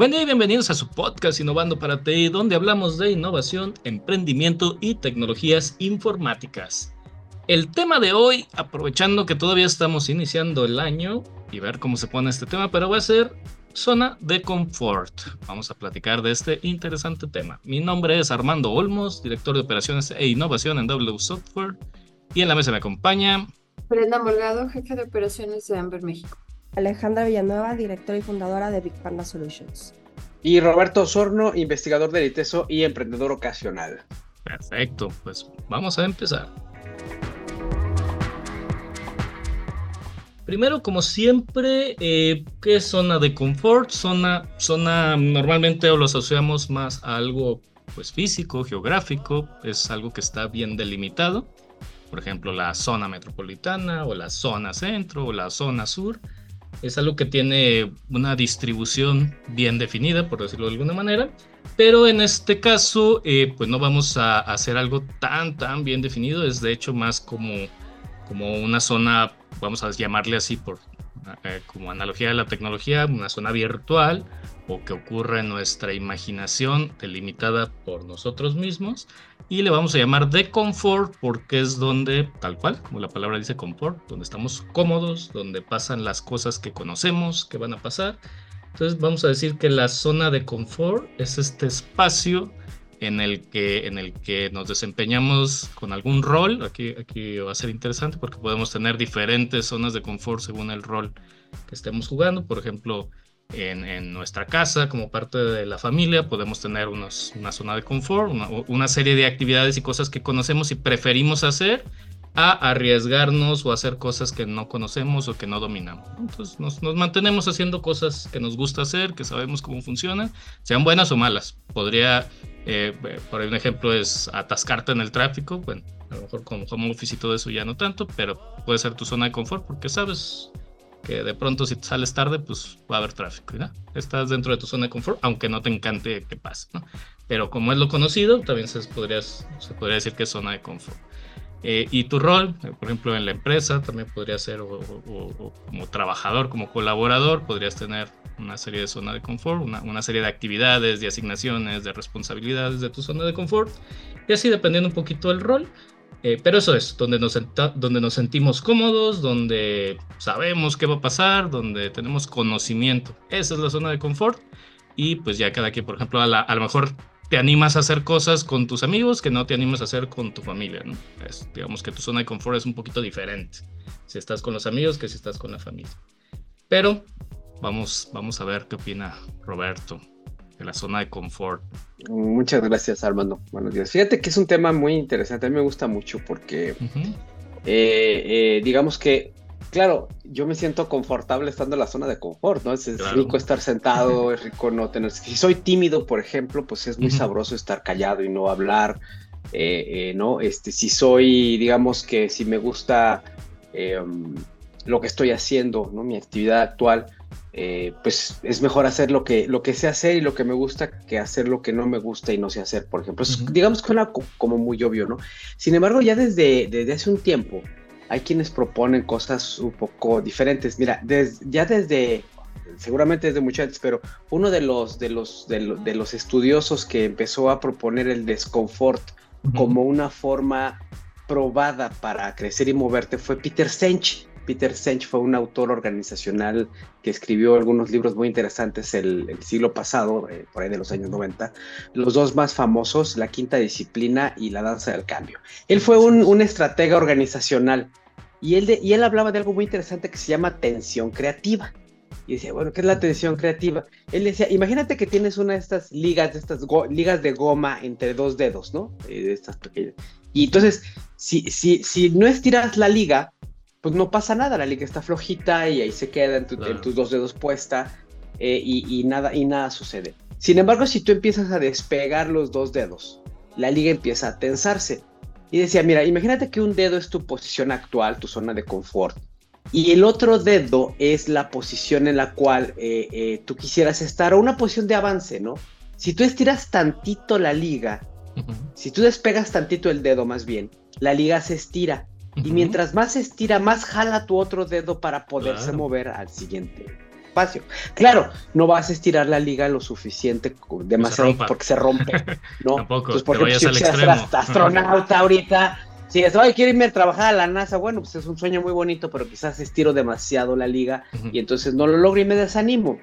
Buen día y bienvenidos a su podcast Innovando para ti, donde hablamos de innovación, emprendimiento y tecnologías informáticas. El tema de hoy, aprovechando que todavía estamos iniciando el año y ver cómo se pone este tema, pero va a ser zona de confort. Vamos a platicar de este interesante tema. Mi nombre es Armando Olmos, director de operaciones e innovación en W Software, y en la mesa me acompaña Brenda Morgado, jefe de operaciones de Amber México. Alejandra Villanueva, directora y fundadora de Big Panda Solutions. Y Roberto Osorno, investigador del ITESO y emprendedor ocasional. Perfecto, pues vamos a empezar. Primero, como siempre, eh, ¿qué es zona de confort? Zona, zona normalmente lo asociamos más a algo pues, físico, geográfico, es algo que está bien delimitado. Por ejemplo, la zona metropolitana o la zona centro o la zona sur es algo que tiene una distribución bien definida, por decirlo de alguna manera, pero en este caso, eh, pues no vamos a hacer algo tan, tan bien definido, es de hecho más como, como una zona, vamos a llamarle así por eh, como analogía de la tecnología, una zona virtual o que ocurre en nuestra imaginación delimitada por nosotros mismos y le vamos a llamar de confort porque es donde, tal cual, como la palabra dice confort, donde estamos cómodos, donde pasan las cosas que conocemos que van a pasar. Entonces vamos a decir que la zona de confort es este espacio en el que, en el que nos desempeñamos con algún rol. Aquí, aquí va a ser interesante porque podemos tener diferentes zonas de confort según el rol que estemos jugando. Por ejemplo, en, nuestra casa, como parte de la familia, podemos tener una zona de confort, una, serie de actividades y cosas que conocemos y preferimos hacer a arriesgarnos o hacer cosas que no conocemos o que no dominamos. Entonces nos, mantenemos haciendo cosas que nos gusta hacer, que sabemos cómo funcionan, sean buenas o malas. Podría, eh, por un ejemplo, es atascarte en el tráfico. Bueno, a lo mejor con home office y todo eso ya no tanto, pero puede ser tu zona de confort porque sabes que de pronto si sales tarde, pues va a haber tráfico, ¿no? Estás dentro de tu zona de confort, aunque no te encante que pase, ¿no? Pero como es lo conocido, también se podría, se podría decir que es zona de confort. Eh, y tu rol, eh, por ejemplo, en la empresa también podría ser, o, como trabajador, como colaborador, podrías tener una serie de zona de confort, una, una, serie de actividades, de asignaciones, de responsabilidades de tu zona de confort. Y así dependiendo un poquito del rol, eh, pero eso es, donde nos, donde nos sentimos cómodos, donde sabemos qué va a pasar, donde tenemos conocimiento. Esa es la zona de confort. Y pues ya cada quien, por ejemplo, a, lo mejor te animas a hacer cosas con tus amigos que no te animas a hacer con tu familia. ¿no? digamos que tu zona de confort es un poquito diferente si estás con los amigos que si estás con la familia. Pero vamos, vamos a ver qué opina Roberto de la zona de confort. Muchas gracias, Armando. Buenos días. Fíjate que es un tema muy interesante. A mí me gusta mucho porque, eh, eh, digamos que, claro, yo me siento confortable estando en la zona de confort, ¿no? Es, rico estar sentado, es rico no tener. Si soy tímido, por ejemplo, pues es muy sabroso estar callado y no hablar, eh, ¿no? Este, si soy, digamos que si me gusta lo que estoy haciendo, ¿no? Mi actividad actual eh, pues es mejor hacer lo que, lo que sé hacer y lo que me gusta que hacer lo que no me gusta y no sé hacer, por ejemplo. Digamos que suena como muy obvio, ¿no? Sin embargo, ya desde, desde hace un tiempo hay quienes proponen cosas un poco diferentes. Mira, ya desde, seguramente desde mucho antes, pero uno de los, de, los, de, los estudiosos que empezó a proponer el desconfort como una forma probada para crecer y moverte fue Peter Sench. Peter Sench fue un autor organizacional que escribió algunos libros muy interesantes el, siglo pasado, eh, por ahí de los años 90. Los dos más famosos, La Quinta Disciplina y La Danza del Cambio. Él fue un, estratega organizacional y él, y él hablaba de algo muy interesante que se llama tensión creativa. Y decía, bueno, ¿qué es la tensión creativa? Él decía, imagínate que tienes una de estas ligas, de estas ligas de goma entre dos dedos, ¿no? Eh. Y entonces, si, si, si no estiras la liga, pues no pasa nada, la liga está flojita y ahí se queda en, tus dos dedos puesta eh, y, nada, y nada sucede. Sin embargo, si tú empiezas a despegar los dos dedos, la liga empieza a tensarse. Y decía, mira, imagínate que un dedo es tu posición actual, tu zona de confort, y el otro dedo es la posición en la cual eh, eh, tú quisieras estar, o una posición de avance, ¿no? Si tú estiras tantito la liga, si tú despegas tantito el dedo más bien, la liga se estira y mientras más estira, más jala tu otro dedo para poderse mover al siguiente. espacio. Claro, no vas a estirar la liga lo suficiente, demasiado, porque se rompe, ¿no? Tampoco, Entonces, por ejemplo, si quieres astronauta ahorita, si es, oye, quiero irme a trabajar a la NASA, bueno, pues es un sueño muy bonito, pero quizás estiro demasiado la liga y entonces no lo logro y me desanimo.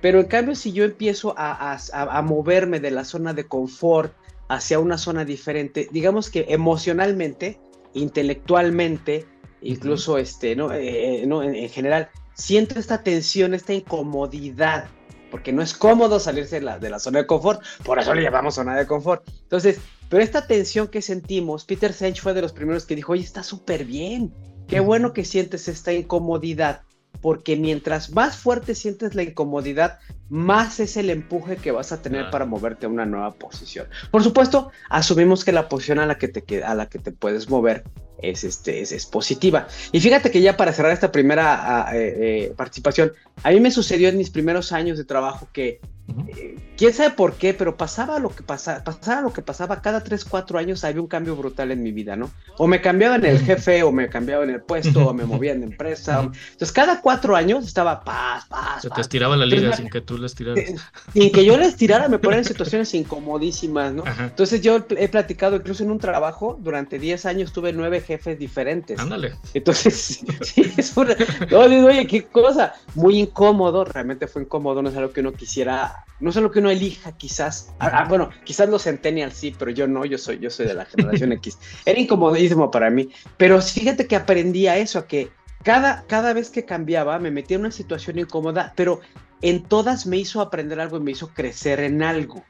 Pero en cambio, si yo empiezo a, moverme de la zona de confort hacia una zona diferente, digamos que emocionalmente, intelectualmente, incluso este, ¿no? Eh, eh, ¿no? En, general, siento esta tensión, esta incomodidad, porque no es cómodo salirse de la, de la zona de confort, por eso le llamamos zona de confort. Entonces, pero esta tensión que sentimos, Peter Senge fue de los primeros que dijo, oye, está súper bien, qué bueno que sientes esta incomodidad porque mientras más fuerte sientes la incomodidad, más es el empuje que vas a tener para moverte a una nueva posición. Por supuesto, asumimos que la posición a la que te, a la que te puedes mover es, este, es, positiva. Y fíjate que ya para cerrar esta primera ah, eh, eh, participación, a mí me sucedió en mis primeros años de trabajo que eh, quién sabe por qué, pero pasaba lo que pasaba, pasaba lo que pasaba, cada 3, 4 años había un cambio brutal en mi vida, ¿no? O me cambiaban el jefe, o me cambiaban el puesto, o me movían de empresa. Entonces, cada 4 años estaba paz, paz. Se te estiraba la liga sin que tú les tiraras. Eh, sin que yo les tirara, me ponían en situaciones incomodísimas, ¿no? Entonces, yo he platicado, incluso en un trabajo, durante 10 años tuve 9 jefes diferentes. Ándale. Entonces, sí, es una. No, digo, oye, qué cosa. Muy incómodo, realmente fue incómodo, no es algo que uno quisiera no sé lo que uno elija, quizás. Ah, ah, bueno, quizás los centennials sí, pero yo no, yo soy, yo soy de la generación X. Era incomodísimo para mí. Pero fíjate que aprendí a eso, a que cada, cada vez que cambiaba me metía en una situación incómoda, pero en todas me hizo aprender algo y me hizo crecer en algo.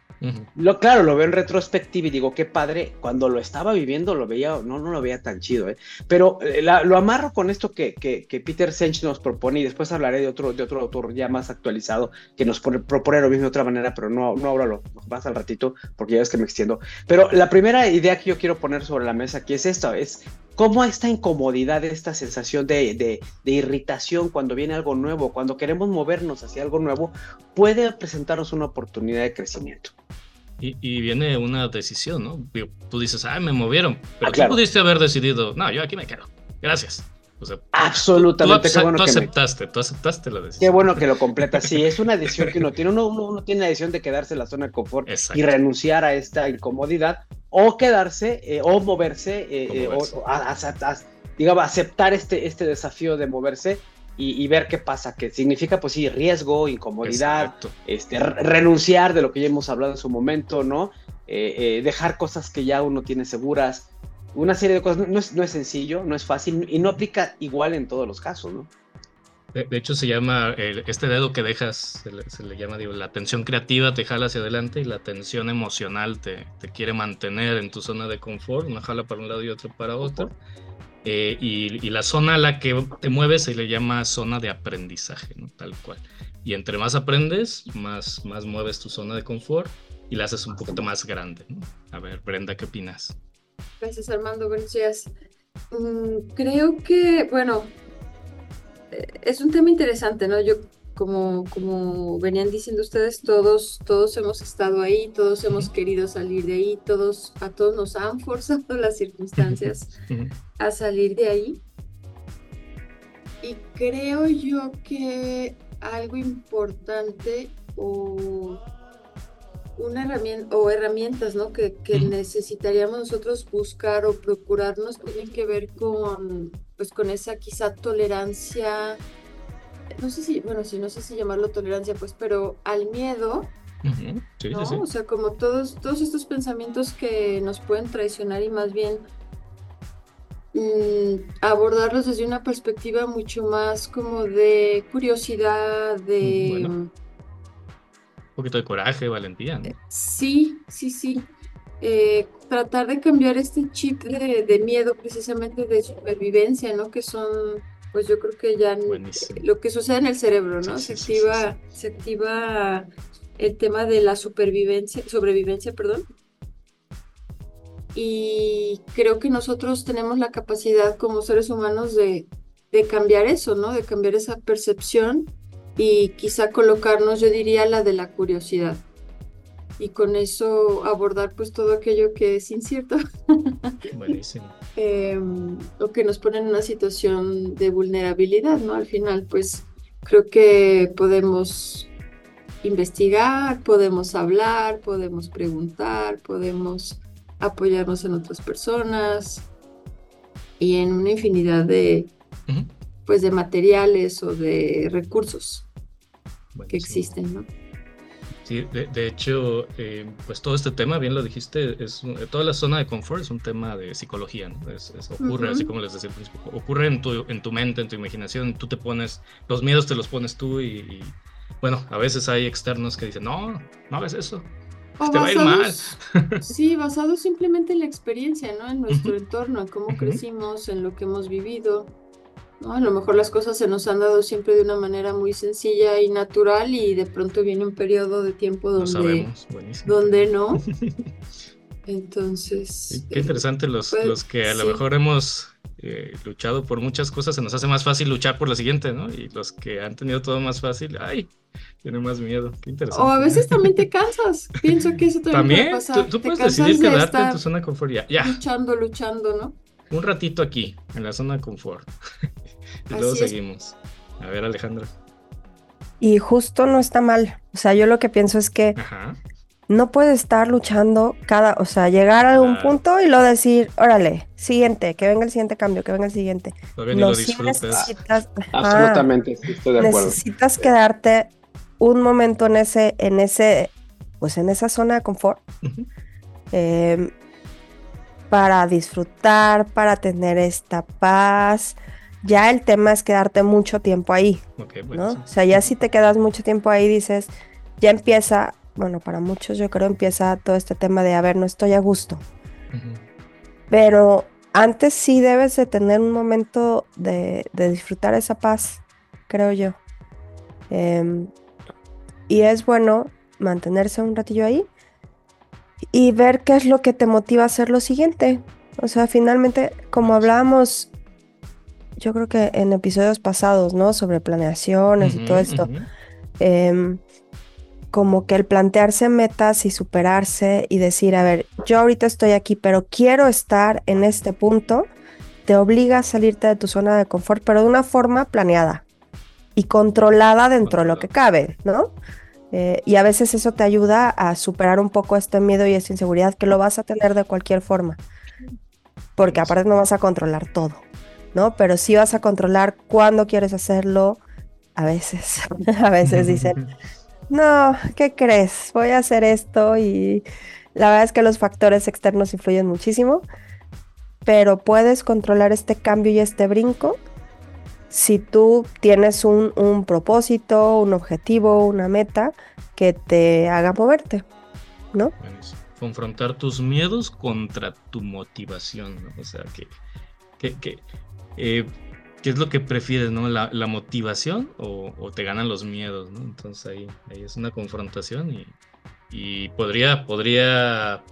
Lo, claro, lo veo en retrospectiva y digo, qué padre, cuando lo estaba viviendo lo veía, no, no lo veía tan chido, ¿eh? pero eh, lo amarro con esto que, que, Peter Sench nos propone y después hablaré de otro, de otro autor ya más actualizado que nos propone lo mismo de otra manera, pero no, no ahora lo, más al ratito porque ya ves que me extiendo. Pero la primera idea que yo quiero poner sobre la mesa aquí es esta, es cómo esta incomodidad, esta sensación de, de, de irritación cuando viene algo nuevo, cuando queremos movernos hacia algo nuevo, puede presentarnos una oportunidad de crecimiento. Y, viene una decisión, ¿no? Tú dices, ah, me movieron, pero ah, tú pudiste haber decidido, no, yo aquí me quedo. Gracias. Absolutamente. Tú, bueno aceptaste, tú aceptaste la decisión. Qué bueno que lo completas. Sí, es una decisión que uno tiene. Uno, uno, tiene la decisión de quedarse en la zona de confort y renunciar a esta incomodidad o quedarse eh, o moverse, eh, eh, o, digamos, aceptar este, este desafío de moverse y, ver qué pasa, que significa, pues sí, riesgo, incomodidad, este, renunciar de lo que ya hemos hablado en su momento, ¿no? Eh, eh, dejar cosas que ya uno tiene seguras, una serie de cosas, no es, no es sencillo, no es fácil y no aplica igual en todos los casos, ¿no? De, hecho, se llama, este dedo que dejas, se le, llama, digo, la tensión creativa te jala hacia adelante y la tensión emocional te, te quiere mantener en tu zona de confort, una jala para un lado y otro para otro. Eh, y, la zona a la que te mueves se le llama zona de aprendizaje, ¿no? tal cual. Y entre más aprendes, más, más mueves tu zona de confort y la haces un poquito más grande. A ver, Brenda, ¿qué opinas? Gracias, Armando. Buenos días. Mm, creo que, bueno, eh, es un tema interesante, ¿no? Yo como, como venían diciendo ustedes, todos, todos hemos estado ahí, todos hemos querido salir de ahí, todos, a todos nos han forzado las circunstancias a salir de ahí. Y creo yo que algo importante o una herramienta o herramientas ¿no? que, que necesitaríamos nosotros buscar o procurarnos tienen que ver con pues con esa quizá tolerancia no sé si, bueno, sí, no sé si llamarlo tolerancia, pues, pero al miedo, ¿no? O sea, como todos, todos estos pensamientos que nos pueden traicionar y más bien mm, abordarlos desde una perspectiva mucho más como de curiosidad, de... un poquito de coraje, valentía, ¿no? Sí, sí, sí. Eh, tratar de cambiar este chip de, de miedo precisamente de supervivencia, ¿no? Que son pues yo creo que ya lo que sucede en el cerebro, ¿no? se activa, se activa el tema de la supervivencia, sobrevivencia, perdón. Y creo que nosotros tenemos la capacidad como seres humanos de, de cambiar eso, ¿no? De cambiar esa percepción y quizá colocarnos, yo diría, la de la curiosidad y con eso abordar pues todo aquello que es incierto. Buenísimo. Em, o que nos pone en una situación de vulnerabilidad, ¿no? Al final pues Creo que podemos investigar, podemos hablar, podemos preguntar, podemos apoyarnos en otras personas y en una infinidad de, pues, de materiales o de recursos que existen, ¿no? Sí, de, hecho, eh, pues todo este tema, bien lo dijiste, es toda la zona de confort es un tema de psicología, ¿no? Es, ocurre, así como les decía al principio, ocurre en tu, en tu mente, en tu imaginación, tú te pones, los miedos te los pones tú y, bueno, a veces hay externos que dicen, no, no hagas eso, te va a ir mal. Sí, basado simplemente en la experiencia, ¿no? En nuestro entorno, en cómo crecimos, en lo que hemos vivido. ¿No? A lo mejor las cosas se nos han dado siempre de una manera muy sencilla y natural y de pronto viene un periodo de tiempo donde, donde no. Entonces... Qué interesante los, pues, los que a lo mejor hemos eh, luchado por muchas cosas, se nos hace más fácil luchar por la siguiente, ¿no? Y los que han tenido todo más fácil, ay, tienen más miedo. Qué interesante. O a veces también te cansas. Pienso que eso también, puede pasar. Tú, puedes decidir quedarte en tu zona de confort ya. Luchando, luchando, ¿no? Un ratito aquí, en la zona de confort. Y luego seguimos. A ver, Alejandra. Y justo no está mal. O sea, yo lo que pienso es que no puedes estar luchando cada, o sea, llegar a algún punto y luego decir, órale, siguiente, que venga el siguiente cambio, que venga el siguiente. no, si necesitas, absolutamente, estoy de acuerdo. Necesitas quedarte un momento en ese, en ese, pues en esa zona de confort. Em, para disfrutar, para tener esta paz, ya el tema es quedarte mucho tiempo ahí, ¿no? O sea, ya si te quedas mucho tiempo ahí, dices, ya empieza, bueno, para muchos yo creo empieza todo este tema de, a ver, no estoy a gusto. Pero antes sí debes de tener un momento de, disfrutar esa paz, creo yo. Em, y es bueno mantenerse un ratillo ahí y ver qué es lo que te motiva a hacer lo siguiente. O sea, finalmente, como hablábamos yo creo que en episodios pasados, ¿no? Sobre planeaciones y todo esto. Em, como que el plantearse metas y superarse y decir, a ver, yo ahorita estoy aquí, pero quiero estar en este punto, te obliga a salirte de tu zona de confort, pero de una forma planeada y controlada dentro de lo que cabe, ¿no? Eh, y a veces eso te ayuda a superar un poco este miedo y esta inseguridad que lo vas a tener de cualquier forma, porque aparte no vas a controlar todo. ¿No? Pero sí vas a controlar cuándo quieres hacerlo. A veces, a veces dicen, no, ¿qué crees? Voy a hacer esto y la verdad es que los factores externos influyen muchísimo, pero puedes controlar este cambio y este brinco si tú tienes un, un propósito, un objetivo, una meta que te haga moverte, ¿no? Confrontar tus miedos contra tu motivación, ¿no? O sea, que, que, que eh, ¿Qué es lo que prefieres, no? ¿La, motivación o, te ganan los miedos, no? Entonces ahí, ahí es una confrontación y, y podría, podría,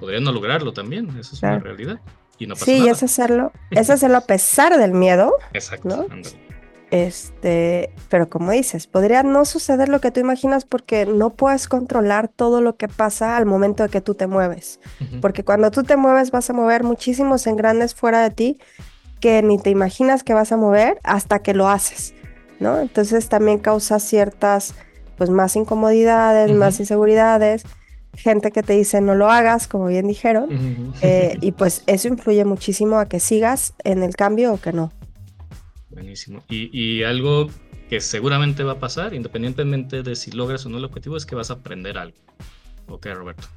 podría no lograrlo también, eso es una realidad. Y no pasa sí, nada. es hacerlo, es hacerlo a pesar del miedo. Exacto. Este, pero como dices, podría no suceder lo que tú imaginas porque no puedes controlar todo lo que pasa al momento de que tú te mueves. Porque cuando tú te mueves vas a mover muchísimos engranes fuera de ti que ni te imaginas que vas a mover hasta que lo haces, ¿no? Entonces también causa ciertas, pues más incomodidades, más inseguridades, gente que te dice no lo hagas, como bien dijeron, eh, y pues eso influye muchísimo a que sigas en el cambio o que no. Buenísimo. Y, algo que seguramente va a pasar, independientemente de si logras o no el objetivo, es que vas a aprender algo. Ok, Roberto.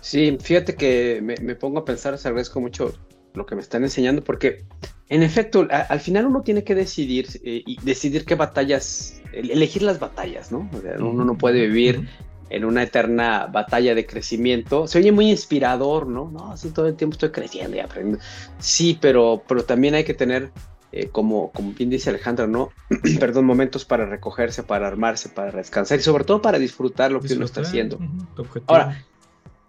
Sí, fíjate que me, me pongo a pensar, se agradezco mucho lo que me están enseñando, porque en efecto, al final uno tiene que decidir eh, y decidir qué batallas, elegir las batallas, ¿no? uno no puede vivir en una eterna batalla de crecimiento. Se oye muy inspirador, ¿no? No, así todo el tiempo estoy creciendo y aprendiendo. Sí, pero, pero también hay que tener, eh, como, como bien dice Alejandra, ¿no? Perdón, momentos para recogerse, para armarse, para descansar y sobre todo para disfrutar lo que uno está haciendo. Ahora,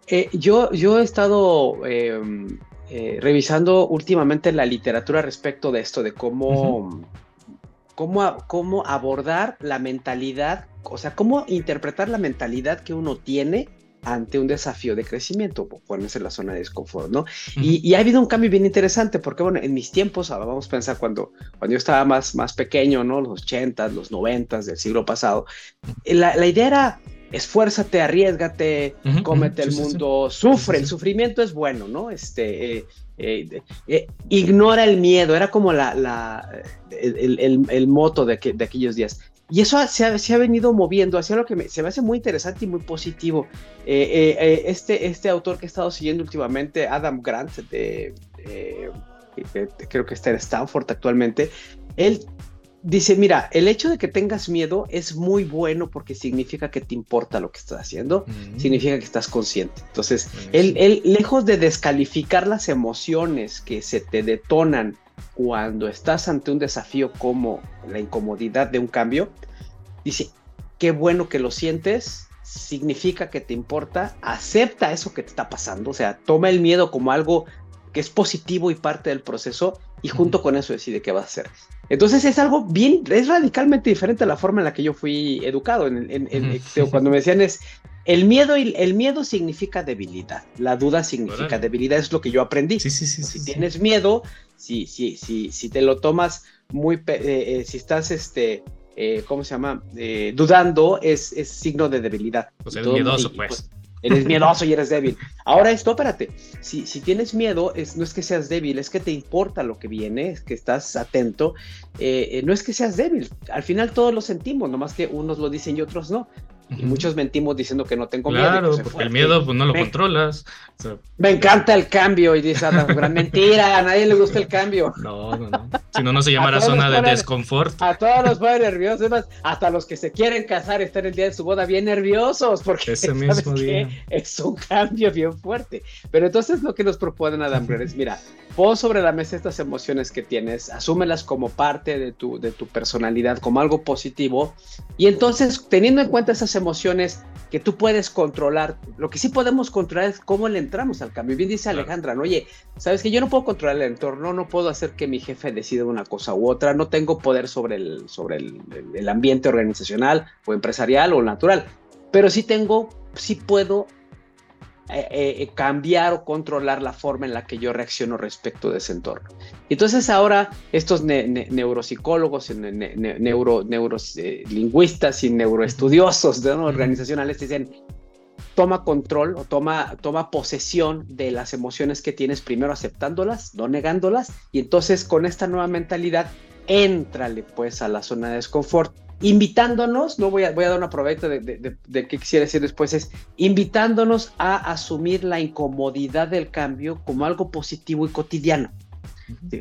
eh, yo, yo he estado em, eh, revisando últimamente la literatura respecto de esto, de cómo, cómo, cómo abordar la mentalidad, o sea, cómo interpretar la mentalidad que uno tiene ante un desafío de crecimiento, ponerse en la zona de desconfort, ¿no? y, ha habido un cambio bien interesante, porque bueno, en mis tiempos, vamos a pensar cuando, cuando yo estaba más, más pequeño, ¿no? Los 80, los 90 del siglo pasado, la, la idea era esfuérzate, arriesgate, cómete el mundo, sufre, el sufrimiento es bueno, ¿no? Este, eh, eh, eh, ignora el miedo, era como la, la el, el, moto de, de, aquellos días. Y eso se ha, se ha, venido moviendo hacia lo que me, se me hace muy interesante y muy positivo. este, este autor que he estado siguiendo últimamente, Adam Grant, de, creo que está en Stanford actualmente, él dice, mira, el hecho de que tengas miedo es muy bueno porque significa que te importa lo que estás haciendo, mm. significa que estás consciente. Entonces, él, lejos de descalificar las emociones que se te detonan cuando estás ante un desafío como la incomodidad de un cambio, dice, qué bueno que lo sientes, significa que te importa, acepta eso que te está pasando, o sea, toma el miedo como algo que es positivo y parte del proceso y junto con eso decide qué va a hacer. Entonces es algo bien, es radicalmente diferente a la forma en la que yo fui educado. En, cuando me decían es, el miedo, el miedo significa debilidad, la duda significa debilidad, es lo que yo aprendí. Sí, sí, sí, si tienes miedo, si, si, si, si te lo tomas muy, eh, eh, si estás, este, eh, ¿cómo se llama? dudando, es, es, signo de debilidad. Pues eres miedoso, pues. pues Eres miedoso y eres débil. Ahora esto, espérate, si, si tienes miedo, es, no es que seas débil, es que te importa lo que viene, es que estás atento, eh, eh, no es que seas débil, al final todos lo sentimos, nomás que unos lo dicen y otros no. Y muchos mentimos diciendo que no tengo miedo. Claro, porque el miedo pues no lo controlas. me encanta el cambio y dices, ah, gran mentira, a nadie le gusta el cambio. No, no, no. Si no, no se llamará zona de desconfort. A todos los pone nerviosos, más, hasta los que se quieren casar están el día de su boda bien nerviosos porque Ese mismo día. es un cambio bien fuerte. Pero entonces lo que nos proponen Adam Grant es, mira, pon sobre la mesa estas emociones que tienes, asúmelas como parte de tu, de tu personalidad, como algo positivo, y entonces teniendo en cuenta esas emociones que tú puedes controlar, lo que sí podemos controlar es cómo le entramos al cambio. Bien dice Alejandra, ¿no? oye, sabes que yo no puedo controlar el entorno, no puedo hacer que mi jefe decida una cosa u otra, no tengo poder sobre el, sobre el, el ambiente organizacional o empresarial o natural, pero sí tengo, sí puedo eh, eh, cambiar o controlar la forma en la que yo reacciono respecto de ese entorno. Entonces ahora estos neuropsicólogos, neuro, neurolingüistas y neuroestudiosos de organizacionales dicen, toma control o toma, toma posesión de las emociones que tienes, primero aceptándolas, no negándolas, y entonces con esta nueva mentalidad, éntrale pues a la zona de desconfort invitándonos, no voy a, voy a dar una probeta de, de, qué quisiera decir después, es invitándonos a asumir la incomodidad del cambio como algo positivo y cotidiano.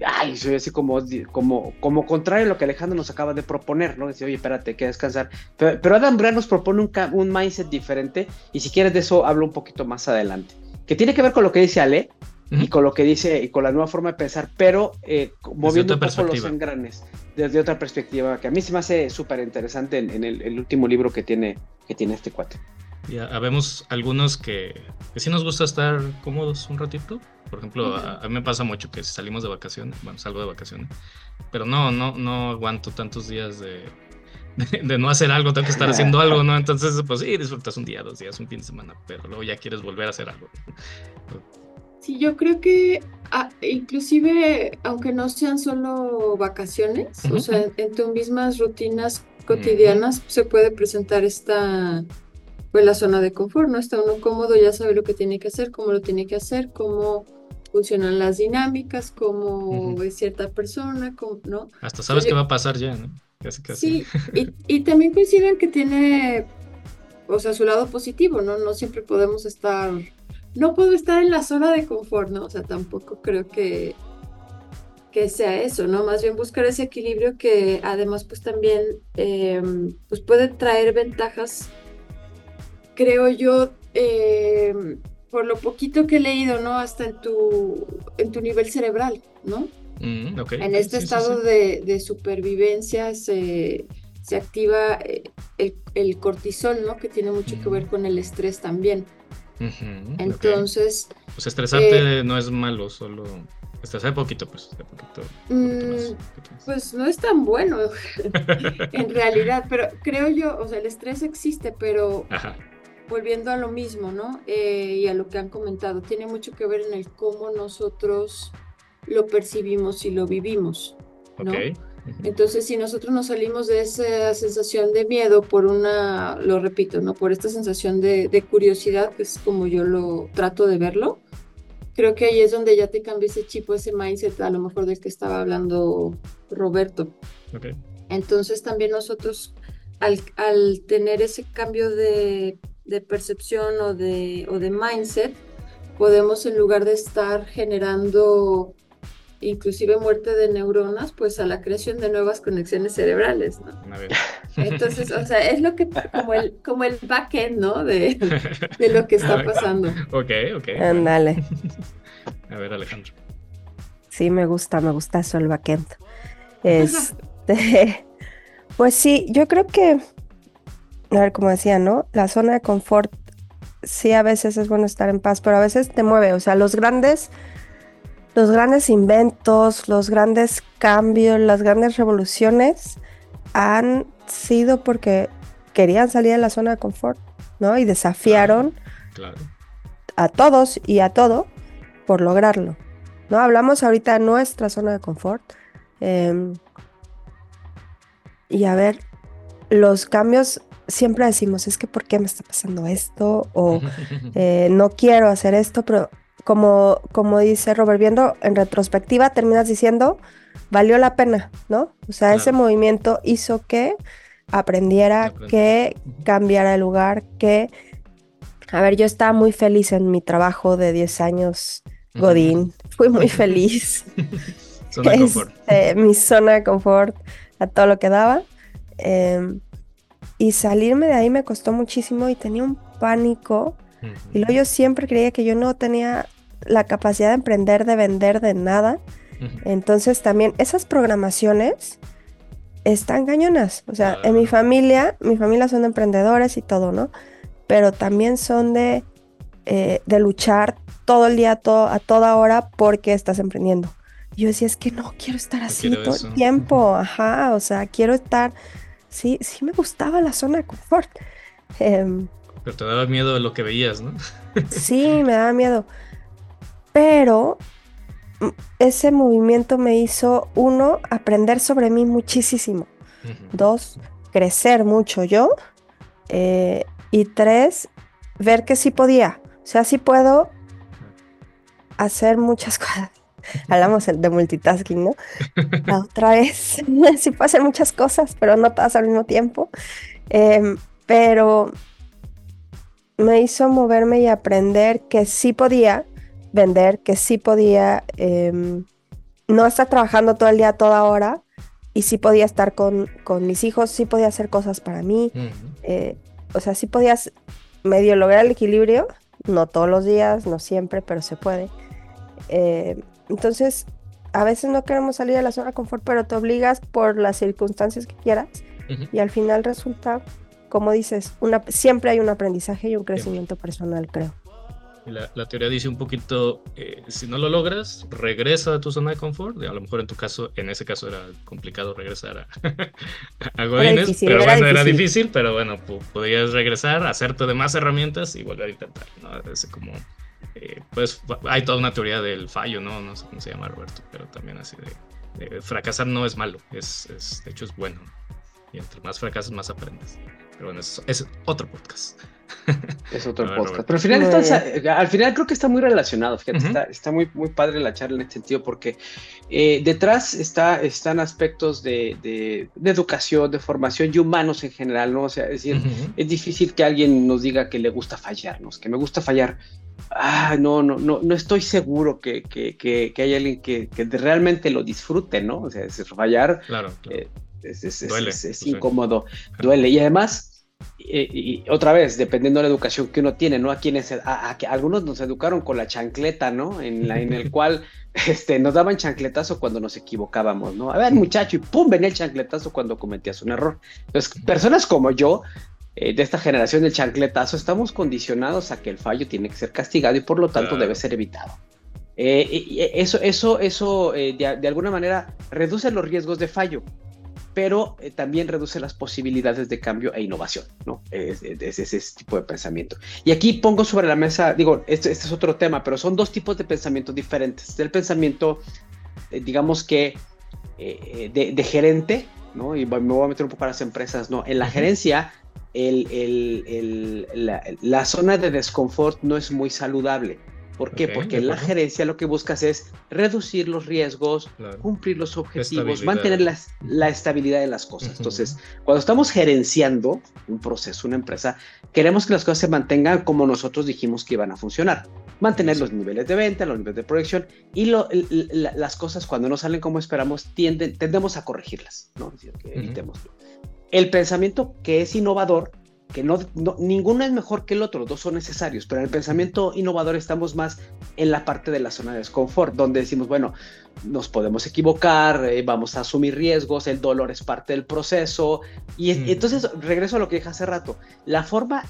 Ay, soy así como, como, como contrario a lo que Alejandro nos acaba de proponer, ¿no? Dice, oye, espérate, hay que descansar. Pero, Adam Grant nos propone un, un mindset diferente y si quieres de eso hablo un poquito más adelante. Que tiene que ver con lo que dice Ale, y con lo que dice y con la nueva forma de pensar, pero eh, moviendo un poco los engranes desde otra perspectiva, que a mí se me hace súper interesante en, el, último libro que tiene, que tiene este cuate. Ya habemos algunos que, que sí nos gusta estar cómodos un ratito. Por ejemplo, a, mí me pasa mucho que si salimos de vacaciones, bueno, salgo de vacaciones, pero no, no, no aguanto tantos días de, de, no hacer algo, tengo que estar haciendo algo, ¿no? Entonces, pues sí, disfrutas un día, dos días, un fin de semana, pero luego ya quieres volver a hacer algo. Sí, yo creo que ah, inclusive, aunque no sean solo vacaciones, o sea, en tus mismas rutinas cotidianas se puede presentar esta, pues la zona de confort, ¿no? Está uno cómodo, ya sabe lo que tiene que hacer, cómo lo tiene que hacer, cómo funcionan las dinámicas, cómo es cierta persona, ¿no? Hasta sabes qué va a pasar ya, ¿no? Casi, casi. Sí, y, y también coinciden que tiene, o sea, su lado positivo, ¿no? No siempre podemos estar no puedo estar en la zona de confort, ¿no? O sea, tampoco creo que, que sea eso, ¿no? Más bien buscar ese equilibrio que además pues también em, pues puede traer ventajas, creo yo, em, por lo poquito que he leído, ¿no? Hasta en tu, en tu nivel cerebral, ¿no? Mm, en este estado De, supervivencia se, se activa eh, el, el, cortisol, ¿no? Que tiene mucho que ver mm. con el estrés también. Entonces. Pues estresarte eh, no es malo, solo. Estresar poquito, pues. Poquito, mm, pues no es tan bueno, en realidad, pero creo yo, o sea, el estrés existe, pero volviendo a lo mismo, ¿no? Eh, y a lo que han comentado, tiene mucho que ver en el cómo nosotros lo percibimos y lo vivimos, ¿no? Entonces, si nosotros nos salimos de esa sensación de miedo por una, lo repito, ¿no? Por esta sensación de, curiosidad, que es como yo lo trato de verlo, creo que ahí es donde ya te cambia ese chip ese mindset, a lo mejor del que estaba hablando Roberto. Entonces, también nosotros, al, al tener ese cambio de, de percepción o de, o de mindset, podemos en lugar de estar generando inclusive muerte de neuronas, pues a la creación de nuevas conexiones cerebrales, ¿no? Entonces, o sea, es lo que, como el, como el backend, ¿no? De, de lo que está pasando. Ok, ok. Ándale. A ver, Alejandro. Sí, me gusta, me gusta eso el backend. Este, pues sí, yo creo que, a ver, como decía, ¿no? La zona de confort, sí, a veces es bueno estar en paz, pero a veces te mueve, o sea, los grandes los grandes inventos, los grandes cambios, las grandes revoluciones han sido porque querían salir de la zona de confort, ¿no? Y desafiaron a todos y a todo por lograrlo, ¿no? Hablamos ahorita de nuestra zona de confort. Em, y a ver, los cambios siempre decimos, es que ¿por qué me está pasando esto? O eh, no quiero hacer esto, pero como, como dice Robert, viendo en retrospectiva, terminas diciendo, valió la pena, ¿no? O sea, ese movimiento hizo que aprendiera, que cambiara el lugar, que... A ver, yo estaba muy feliz en mi trabajo de 10 años, Godín. Fui muy feliz. zona confort. Este, mi zona de confort, a todo lo que daba. Em, y salirme de ahí me costó muchísimo y tenía un pánico y luego yo siempre creía que yo no tenía la capacidad de emprender, de vender, de nada. Entonces también esas programaciones están cañonas. O sea, en mi familia, mi familia son emprendedores y todo, ¿no? Pero también son de, eh, de luchar todo el día, todo, a toda hora porque estás emprendiendo. yo decía, es que no quiero estar así todo el tiempo. Ajá, o sea, quiero estar... Sí, sí me gustaba la zona de confort. Em, pero te daba miedo de lo que veías, ¿no? sí, me daba miedo. Pero mm, ese movimiento me hizo, uno, aprender sobre mí muchísimo. Dos, crecer mucho yo. Eh, y tres, ver que sí podía. O sea, sí puedo hacer muchas cosas. Hablamos de multitasking, ¿no? La otra vez, sí puedo hacer muchas cosas, pero no todas al mismo tiempo. Em, pero me hizo moverme y aprender que sí podía vender, que sí podía em, no estar trabajando todo el día, toda hora, y sí podía estar con, con mis hijos, sí podía hacer cosas para mí, eh, o sea, sí podías medio lograr el equilibrio, no todos los días, no siempre, pero se puede. Eh, entonces, a veces no queremos salir de la zona de confort, pero te obligas por las circunstancias que quieras, y al final resulta como dices, una, siempre hay un aprendizaje y un crecimiento personal, creo. La, teoría dice un poquito, eh, si no lo logras, regresa a tu zona de confort. A lo mejor en tu caso, en ese caso era complicado regresar a, a Godines, pero bueno, era difícil, pero bueno, podías regresar, hacerte de más herramientas y volver a intentar. ¿no? Es como, eh, pues hay toda una teoría del fallo, ¿no? No sé cómo se llama Roberto, pero también así de, fracasar no es malo, es, es, de hecho es bueno. Y entre más fracasas, más aprendes. Pero bueno, es, otro podcast. Es otro podcast. Pero al final, al final creo que está muy relacionado. Fíjate, está, muy, muy padre la charla en este sentido porque eh, detrás está, están aspectos de, de, educación, de formación y humanos en general, ¿no? O sea, es decir, es difícil que alguien nos diga que le gusta fallarnos, que me gusta fallar. Ah, no, no, no, no estoy seguro que, que, que, que hay alguien que, realmente lo disfrute, ¿no? O sea, es fallar. Claro. Eh, es, es, es, incómodo, duele. Y además, y, otra vez, dependiendo de la educación que uno tiene, ¿no? A quienes, a, algunos nos educaron con la chancleta, ¿no? En, la, en el cual este, nos daban chancletazo cuando nos equivocábamos, ¿no? A ver, muchacho, y pum, venía el chancletazo cuando cometías un error. Entonces, personas como yo, eh, de esta generación del chancletazo, estamos condicionados a que el fallo tiene que ser castigado y por lo tanto debe ser evitado. Eh, y eso, eso, eso eh, de, de alguna manera reduce los riesgos de fallo. Pero eh, también reduce las posibilidades de cambio e innovación, ¿no? Es, ese tipo de pensamiento. Y aquí pongo sobre la mesa, digo, este, este, es otro tema, pero son dos tipos de pensamiento diferentes. El pensamiento, eh, digamos que, eh, de, gerente, ¿no? Y me voy a meter un poco a las empresas, ¿no? En la gerencia, el, el, la, la zona de desconfort no es muy saludable ¿Por qué? Porque la gerencia lo que buscas es reducir los riesgos, cumplir los objetivos, mantener la, estabilidad de las cosas. Entonces, cuando estamos gerenciando un proceso, una empresa, queremos que las cosas se mantengan como nosotros dijimos que iban a funcionar. Mantener los niveles de venta, los niveles de proyección y las cosas cuando no salen como esperamos tienden, tendemos a corregirlas, ¿no? El pensamiento que es innovador que no, ninguno es mejor que el otro, los dos son necesarios, pero en el pensamiento innovador estamos más en la parte de la zona de desconfort, donde decimos, bueno, nos podemos equivocar, eh, vamos a asumir riesgos, el dolor es parte del proceso, y, mm. entonces regreso a lo que dije hace rato, la forma,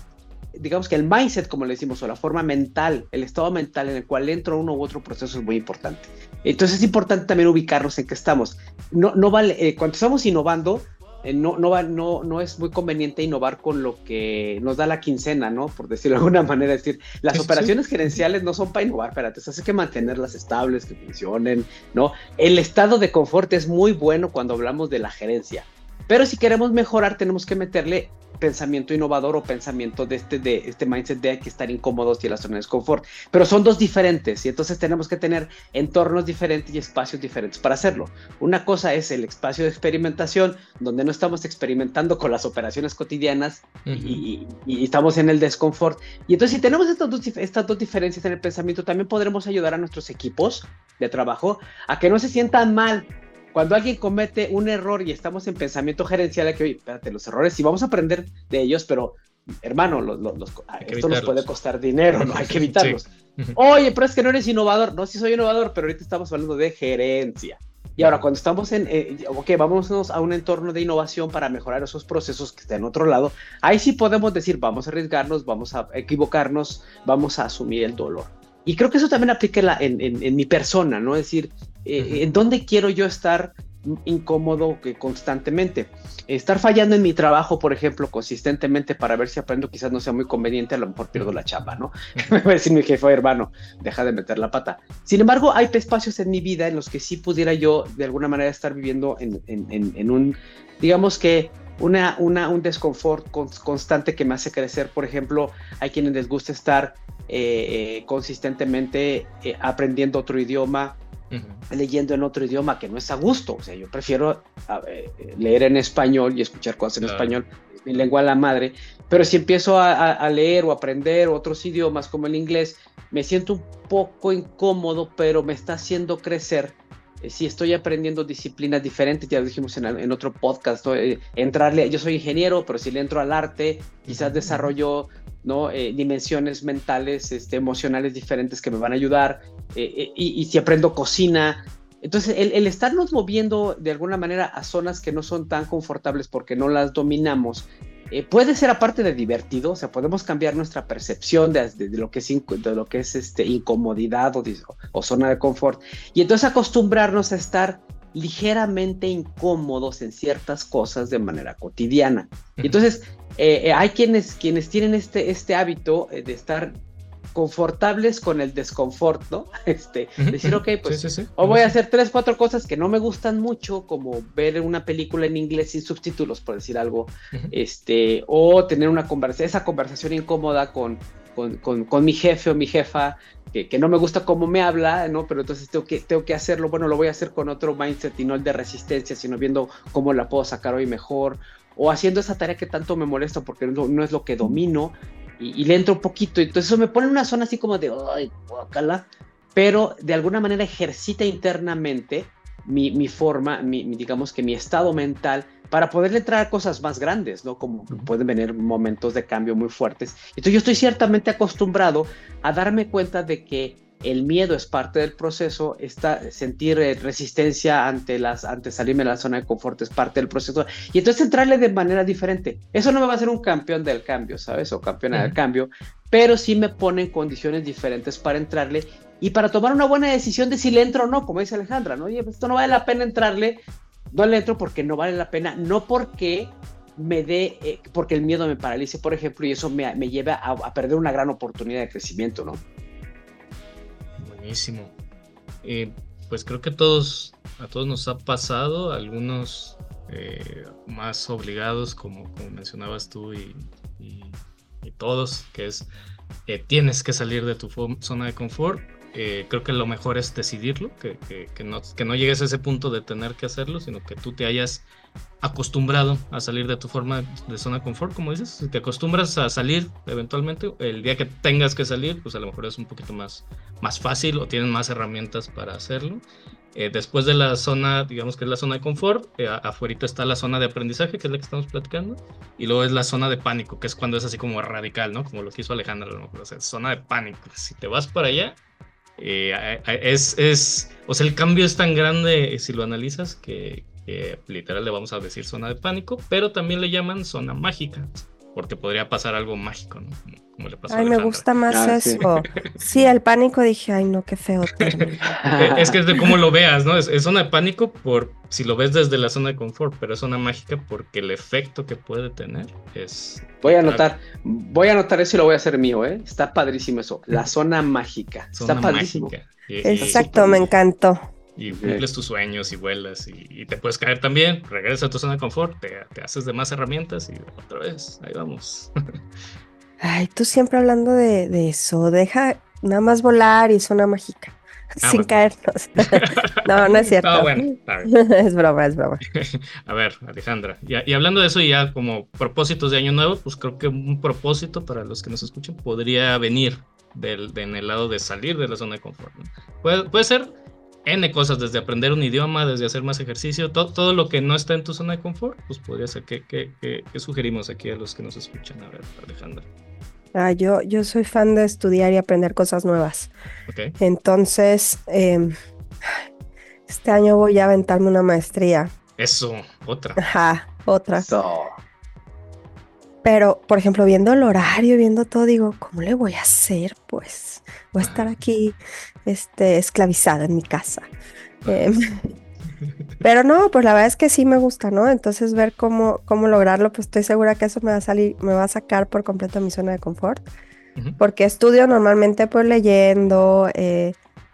digamos que el mindset, como le decimos, o la forma mental, el estado mental en el cual entra uno u otro proceso es muy importante. Entonces es importante también ubicarnos en qué estamos. No, no vale, eh, cuando estamos innovando, no, no, va, no, no es muy conveniente innovar con lo que nos da la quincena, ¿no? Por decirlo de alguna manera, es decir, las operaciones gerenciales no son para innovar, espérate, hay que mantenerlas estables, que funcionen, ¿no? El estado de confort es muy bueno cuando hablamos de la gerencia, pero si queremos mejorar tenemos que meterle pensamiento innovador o pensamiento de este, de este mindset de hay que estar incómodos y la zona de confort. Pero son dos diferentes y entonces tenemos que tener entornos diferentes y espacios diferentes para hacerlo. Una cosa es el espacio de experimentación, donde no estamos experimentando con las operaciones cotidianas y, estamos en el desconfort. Y entonces si tenemos estas dos, estas dos diferencias en el pensamiento, también podremos ayudar a nuestros equipos de trabajo a que no se sientan mal cuando alguien comete un error y estamos en pensamiento gerencial que, oye, espérate, los errores sí vamos a aprender de ellos, pero hermano, esto nos puede costar dinero, ¿no? Hay que evitarlos. Oye, pero es que no eres innovador. No, sí soy innovador, pero ahorita estamos hablando de gerencia. Y ahora, cuando estamos en, eh, ok, vámonos a un entorno de innovación para mejorar esos procesos que están en otro lado, ahí sí podemos decir, vamos a arriesgarnos, vamos a equivocarnos, vamos a asumir el dolor. Y creo que eso también aplica en, en mi persona, ¿no? Es decir, eh, ¿en dónde quiero yo estar incómodo que constantemente? Estar fallando en mi trabajo, por ejemplo, consistentemente para ver si aprendo, quizás no sea muy conveniente, a lo mejor pierdo la chamba, ¿no? Me va a decir mi jefe, hermano, deja de meter la pata. Sin embargo, hay espacios en mi vida en los que sí pudiera yo, de alguna manera, estar viviendo en, un, digamos que, una, una, un desconfort constante que me hace crecer. Por ejemplo, hay quienes les gusta estar eh, eh, consistentemente aprendiendo otro idioma, leyendo en otro idioma que no es a gusto. O sea, yo prefiero leer en español y escuchar cosas en español, mi lengua la madre. Pero si empiezo a, leer o aprender otros idiomas como el inglés, me siento un poco incómodo, pero me está haciendo crecer. Eh, si estoy aprendiendo disciplinas diferentes, ya lo dijimos en, otro podcast, eh, entrarle, yo soy ingeniero, pero si le entro al arte, quizás desarrollo ¿no? Eh, dimensiones mentales, este, emocionales diferentes que me van a ayudar. Eh, eh, y, si aprendo cocina. Entonces, el, estarnos moviendo de alguna manera a zonas que no son tan confortables porque no las dominamos, puede ser aparte de divertido, o sea, podemos cambiar nuestra percepción de, lo que es, de lo que es este, incomodidad o, o zona de confort. Y entonces acostumbrarnos a estar ligeramente incómodos en ciertas cosas de manera cotidiana. Entonces, eh, eh, hay quienes, quienes tienen este, este hábito eh, de estar confortables con el desconfort, ¿no? Este, decir, ok, pues, o voy a hacer tres, cuatro cosas que no me gustan mucho, como ver una película en inglés sin subtítulos, por decir algo, este, o tener una conversación, esa conversación incómoda con, con, con, mi jefe o mi jefa, que, que, no me gusta cómo me habla, ¿no? Pero entonces tengo que, tengo que hacerlo, bueno, lo voy a hacer con otro mindset y no el de resistencia, sino viendo cómo la puedo sacar hoy mejor, o haciendo esa tarea que tanto me molesta porque no, es lo que domino, y, le entro un poquito, entonces eso me pone en una zona así como de, ay, guacala, pero de alguna manera ejercita internamente mi, mi forma, mi, digamos que mi estado mental para poderle entrar a cosas más grandes, ¿no? Como pueden venir momentos de cambio muy fuertes. Entonces yo estoy ciertamente acostumbrado a darme cuenta de que el miedo es parte del proceso, está, sentir eh, resistencia ante, las, ante salirme de la zona de confort es parte del proceso, y entonces entrarle de manera diferente. Eso no me va a hacer un campeón del cambio, ¿sabes? O campeona del cambio, pero sí me pone en condiciones diferentes para entrarle y para tomar una buena decisión de si le entro o no, como dice Alejandra, ¿no? Oye, esto no vale la pena entrarle, no le entro porque no vale la pena, no porque me dé, eh, porque el miedo me paralice, por ejemplo, y eso me, lleva a, perder una gran oportunidad de crecimiento, ¿no? Buenísimo. Eh, pues creo que todos, a todos nos ha pasado, algunos eh, más obligados, como, mencionabas tú, y, todos, que es, tienes que salir de tu zona de confort eh, creo que lo mejor es decidirlo, que, no, que no llegues a ese punto de tener que hacerlo, sino que tú te hayas acostumbrado a salir de tu forma de zona confort, como dices, si te acostumbras a salir eventualmente, el día que tengas que salir, pues a lo mejor es un poquito más, más fácil o tienes más herramientas para hacerlo. Eh, después de la zona, digamos que es la zona de confort, eh, afuera está la zona de aprendizaje, que es la que estamos platicando, y luego es la zona de pánico, que es cuando es así como radical, ¿no? Como lo que hizo Alejandra, mejor, o sea, zona de pánico. Si te vas para allá, eh, es, es, o sea, el cambio es tan grande si lo analizas que, literal le vamos a decir zona de pánico, pero también le llaman zona mágica, porque podría pasar algo mágico, ¿no? ay, me gusta más ah, eso. Sí. el pánico dije, ay, no, qué feo. es que es de cómo lo veas, ¿no? Es, zona de pánico por si lo ves desde la zona de confort, pero es zona mágica porque el efecto que puede tener es. Voy a anotar, voy a anotar eso y lo voy a hacer mío, ¿eh? Está padrísimo eso. La zona mágica. Está padrísimo. Exacto, me encantó. Y cumples tus sueños y vuelas y, te puedes caer también, regresas a tu zona de confort, te, te haces de más herramientas y otra vez, ahí vamos. Ay, tú siempre hablando de, eso, deja nada más volar y zona mágica. Ah, sin caernos. no, no es cierto. No, bueno, es broma, es broma. a ver, Alejandra, y, hablando de eso, ya como propósitos de año nuevo, pues creo que un propósito para los que nos escuchan podría venir del, en el lado de salir de la zona de confort. Puede, puede, ser N cosas, desde aprender un idioma, desde hacer más ejercicio, todo, todo lo que no está en tu zona de confort, pues podría ser que, que, que sugerimos aquí a los que nos escuchan. A ver, Alejandra. Ah, yo, yo soy fan de estudiar y aprender cosas nuevas. Entonces, em, este año voy a aventarme una maestría. Eso, otra. Ajá, otra. Pero, por ejemplo, viendo el horario, viendo todo, digo, ¿cómo le voy a hacer? Pues voy a estar aquí este, esclavizada en mi casa. Em, pero no, pues la verdad es que sí me gusta, ¿no? Entonces ver cómo, cómo lograrlo, pues estoy segura que eso me va a salir, me va a sacar por completo mi zona de confort. Porque estudio normalmente pues leyendo, eh,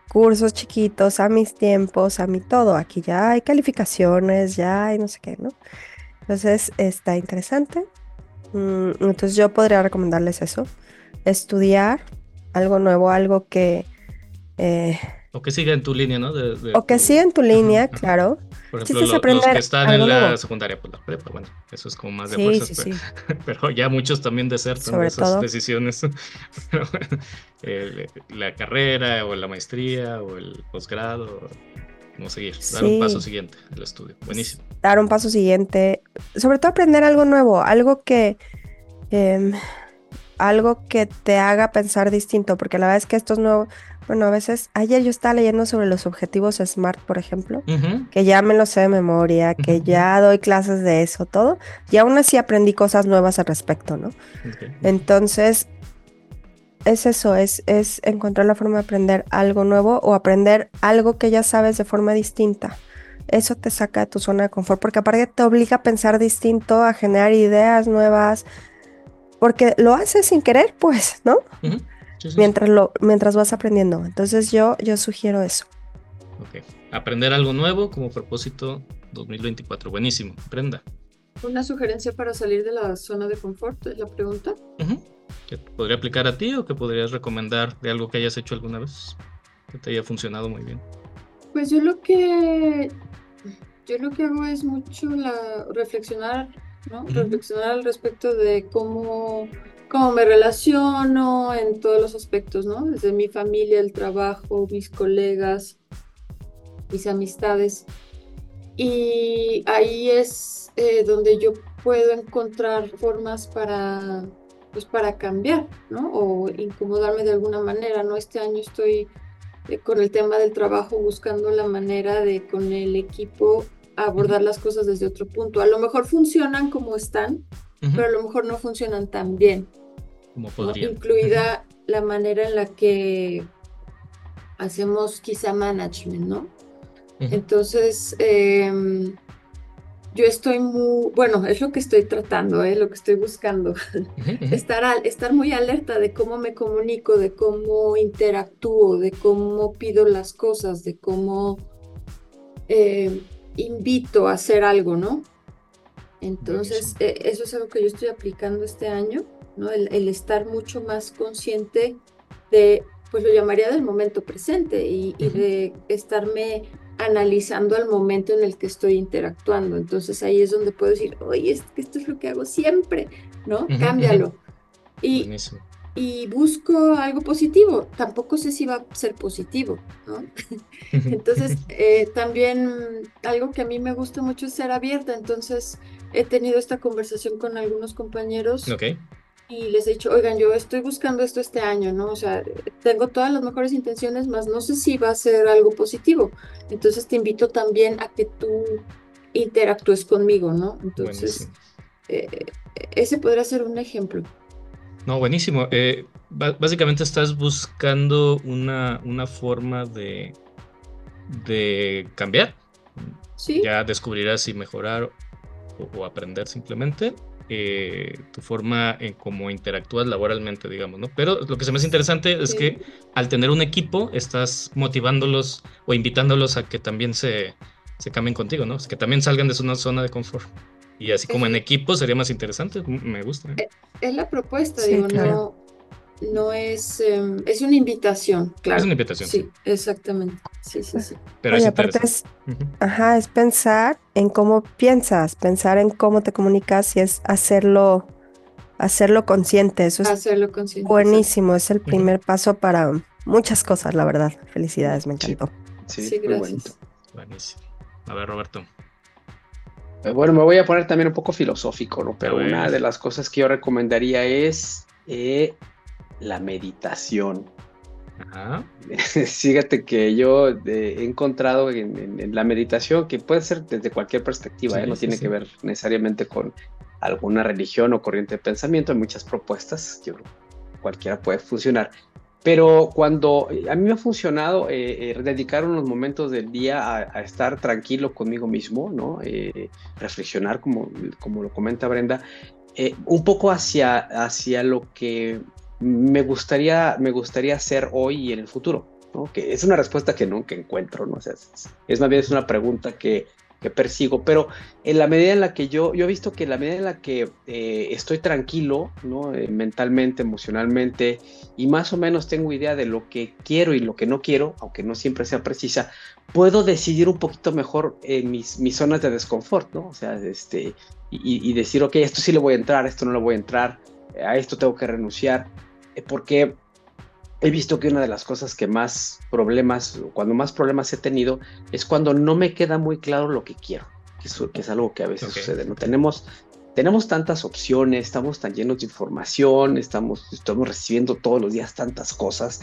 cursos chiquitos a mis tiempos, a mi todo. Aquí ya hay calificaciones, ya hay no sé qué, ¿no? Entonces está interesante. Mm, entonces yo podría recomendarles eso. Estudiar algo nuevo, algo que... Eh, o que siga en tu línea, ¿no? o que siga en tu línea, claro. Por ejemplo, los que están en la secundaria, pues la prepa, bueno, eso es como más de fuerza. fuerzas, sí, pero, sí. pero, ya muchos también desertan de esas decisiones. la carrera o la maestría o el posgrado, no seguir, dar un paso siguiente el estudio. Buenísimo. Dar un paso siguiente, sobre todo aprender algo nuevo, algo que... Em, algo que te haga pensar distinto, porque la verdad es que esto es nuevo bueno, a veces, ayer yo estaba leyendo sobre los objetivos SMART, por ejemplo, que ya me lo sé de memoria, que ya doy clases de eso, todo, y aún así aprendí cosas nuevas al respecto, ¿no? Entonces, es eso, es, es encontrar la forma de aprender algo nuevo o aprender algo que ya sabes de forma distinta. Eso te saca de tu zona de confort, porque aparte te obliga a pensar distinto, a generar ideas nuevas, porque lo haces sin querer, pues, ¿no? mientras, lo, mientras vas aprendiendo. Entonces yo, yo sugiero eso. Ok. Aprender algo nuevo como propósito 2024. Buenísimo. Aprenda. ¿Una sugerencia para salir de la zona de confort? Es la pregunta. ¿Que podría aplicar a ti o que podrías recomendar de algo que hayas hecho alguna vez? Que te haya funcionado muy bien. Pues yo lo que yo lo que hago es mucho la reflexionar, ¿no? Reflexionar al respecto de cómo cómo me relaciono en todos los aspectos, ¿no? Desde mi familia, el trabajo, mis colegas, mis amistades. Y ahí es eh, donde yo puedo encontrar formas para, pues para cambiar, ¿no? O incomodarme de alguna manera, ¿no? Este año estoy eh, con el tema del trabajo buscando la manera de con el equipo abordar las cosas desde otro punto. A lo mejor funcionan como están, pero a lo mejor no funcionan tan bien. Como podría. Incluida la manera en la que hacemos quizá management, ¿no? Entonces, em, yo estoy muy, bueno, es lo que estoy tratando, ¿eh? lo que estoy buscando, estar, estar muy alerta de cómo me comunico, de cómo interactúo, de cómo pido las cosas, de cómo eh, invito a hacer algo, ¿no? Entonces, eh, eso es algo que yo estoy aplicando este año, ¿no? El, estar mucho más consciente de, pues lo llamaría del momento presente y, y de estarme analizando el momento en el que estoy interactuando. Entonces ahí es donde puedo decir, oye, esto es lo que hago siempre, ¿no? Cámbialo. Y, y busco algo positivo. Tampoco sé si va a ser positivo, ¿no? Entonces, eh, también algo que a mí me gusta mucho es ser abierta. Entonces, he tenido esta conversación con algunos compañeros. Okay y les he dicho, oigan, yo estoy buscando esto este año, ¿no? O sea, tengo todas las mejores intenciones, más no sé si va a ser algo positivo. Entonces te invito también a que tú interactúes conmigo, ¿no? Entonces, eh, ese podría ser un ejemplo. No, buenísimo. Eh, básicamente estás buscando una, una forma de, de cambiar. Sí. Ya descubrirás si mejorar o aprender simplemente eh, tu forma en cómo interactúas laboralmente, digamos, ¿no? Pero lo que se me hace interesante es que al tener un equipo estás motivándolos o invitándolos a que también se, se cambien contigo, ¿no? que también salgan de su zona de confort. Y así como en equipo sería más interesante, me gusta. ¿eh? Es la propuesta, digo, no, no es, em, es una invitación, claro. Es una invitación. Sí, exactamente. Sí, sí, sí. Pero aparte es, ajá, es pensar en cómo piensas, pensar en cómo te comunicas y es hacerlo, hacerlo consciente. Eso es hacerlo consciente, buenísimo. Es el primer paso para muchas cosas, la verdad. Felicidades, me encantó. Sí, gracias. Buenísimo. A ver, Roberto. Eh, bueno, me voy a poner también un poco filosófico, ¿no? Pero una de las cosas que yo recomendaría es eh, la meditación. Fíjate que yo eh, he encontrado en, la meditación que puede ser desde cualquier perspectiva, ¿eh? no tiene que ver necesariamente con alguna religión o corriente de pensamiento, hay muchas propuestas, yo cualquiera puede funcionar. Pero cuando eh, a mí me ha funcionado dedicar unos momentos del día a, estar tranquilo conmigo mismo, ¿no? reflexionar, como, como lo comenta Brenda, un poco hacia, hacia lo que me gustaría, me gustaría hacer hoy y en el futuro? ¿no? Que es una respuesta que nunca encuentro, ¿no? O sea, es, más bien es una pregunta que, que, persigo, pero en la medida en la que yo, yo he visto que en la medida en la que eh, estoy tranquilo, ¿no? Eh, mentalmente, emocionalmente, y más o menos tengo idea de lo que quiero y lo que no quiero, aunque no siempre sea precisa, puedo decidir un poquito mejor en mis, mis zonas de desconfort, ¿no? O sea, este, y, y decir, ok, esto sí le voy a entrar, esto no le voy a entrar, a esto tengo que renunciar eh, porque he visto que una de las cosas que más problemas, cuando más problemas he tenido, es cuando no me queda muy claro lo que quiero, que es, algo que a veces sucede, ¿no? Tenemos, tenemos tantas opciones, estamos tan llenos de información, estamos, estamos recibiendo todos los días tantas cosas,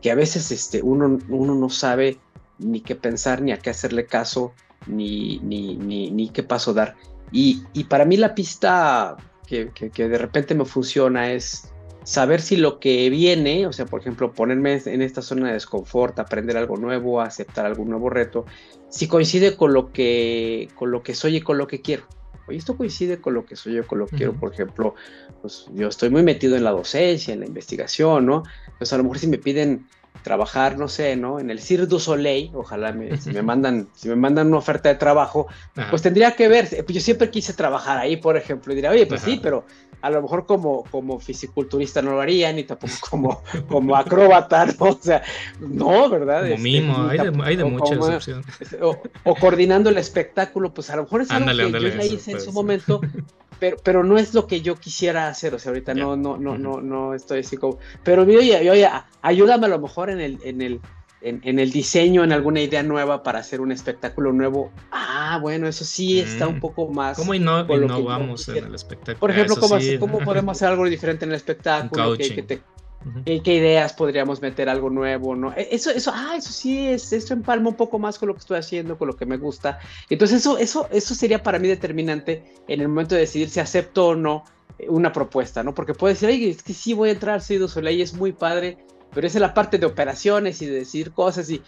que a veces este, uno, uno no sabe ni qué pensar, ni a qué hacerle caso, ni, ni, ni, ni qué paso dar. Y, y, para mí la pista que, que, que de repente me funciona es saber si lo que viene, o sea, por ejemplo, ponerme en esta zona de desconfort, aprender algo nuevo, aceptar algún nuevo reto, si coincide con lo que, con lo que soy y con lo que quiero. Oye, esto coincide con lo que soy yo, con lo que quiero, por ejemplo, pues yo estoy muy metido en la docencia, en la investigación, ¿no? Pues a lo mejor si me piden trabajar, no sé, ¿no? En el Cirque du Soleil, ojalá me, si me mandan, si me mandan una oferta de trabajo, pues tendría que ver, yo siempre quise trabajar ahí, por ejemplo, y diría, oye, pues sí, pero a lo mejor como, como fisiculturista no lo haría, ni tampoco como, como acróbata, ¿no? O sea, no, ¿verdad? Como este, mimo, hay de, hay de muchas opciones. O, o, coordinando el espectáculo, pues a lo mejor es algo que yo ya hice en su momento, pero, pero no es lo que yo quisiera hacer, o sea, ahorita no, no, no, no, no estoy así como, pero oye, oye, ayúdame a lo mejor en el, en el, en, el diseño, en alguna idea nueva para hacer un espectáculo nuevo. Ah, bueno, eso sí está un mm. poco más. ¿Cómo no, vamos en el espectáculo? Por ejemplo, ¿cómo, ¿cómo, podemos hacer algo diferente en el espectáculo? ¿Qué, ideas podríamos meter algo nuevo? ¿no? E, eso, eso, ah, eso sí, es, eso empalma un poco más con lo que estoy haciendo, con lo que me gusta. Entonces, eso, eso, eso sería para mí determinante en el momento de decidir si acepto o no una propuesta, ¿no? Porque puedo decir, ay, es que sí voy a entrar Cido Soleil, es muy padre, pero esa es la parte de operaciones y de decir cosas y,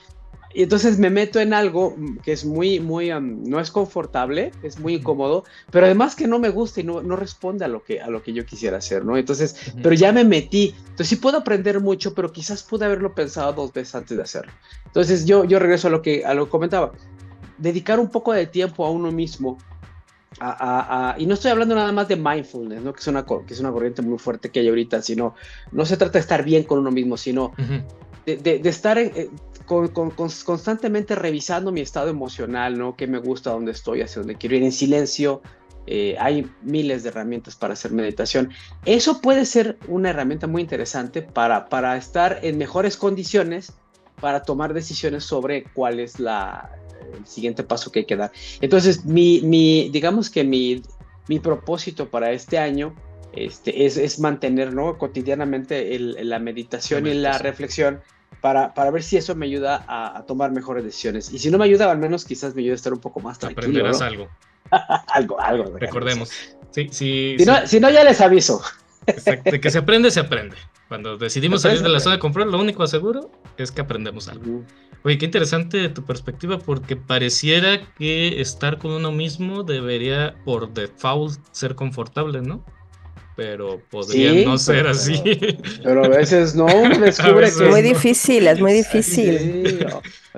y entonces me meto en algo que es muy, muy, no es confortable, es muy incómodo, pero además que no me gusta y no, no responde a lo, que, a lo que yo quisiera hacer, ¿no? Entonces, pero ya me metí. Entonces sí puedo aprender mucho, pero quizás pude haberlo pensado dos veces antes de hacerlo. Entonces yo, yo regreso a lo que, a lo que comentaba. Dedicar un poco de tiempo a uno mismo. A, y no estoy hablando nada más de mindfulness, ¿no? que, es una, que es una corriente muy fuerte que hay ahorita, sino no se trata de estar bien con uno mismo, sino de, de, estar en, eh, con, constantemente revisando mi estado emocional, ¿no? ¿Qué me gusta, dónde estoy, hacia dónde quiero ir en silencio? Eh, hay miles de herramientas para hacer meditación. Eso puede ser una herramienta muy interesante para, para estar en mejores condiciones para tomar decisiones sobre cuál es la, el siguiente paso que hay que dar. Entonces, mi, mi digamos que mi, mi propósito para este año este, es, es mantener ¿no? cotidianamente la meditación y la reflexión para, para ver si eso me ayuda a, tomar mejores decisiones. Y si no me ayuda, al menos quizás me ayuda a estar un poco más tranquilo. Aprenderás algo. algo, algo. Recordemos. Sí, sí, si, No, si no, ya les aviso. Exacto, de que se aprende, se aprende. Cuando decidimos salir de la zona de confort, lo único seguro es que aprendemos algo. Oye, qué interesante tu perspectiva, porque pareciera que estar con uno mismo debería por default ser confortable, ¿no? Pero podría no ser así. Pero a veces no, descubre que... Es muy difícil, es muy difícil.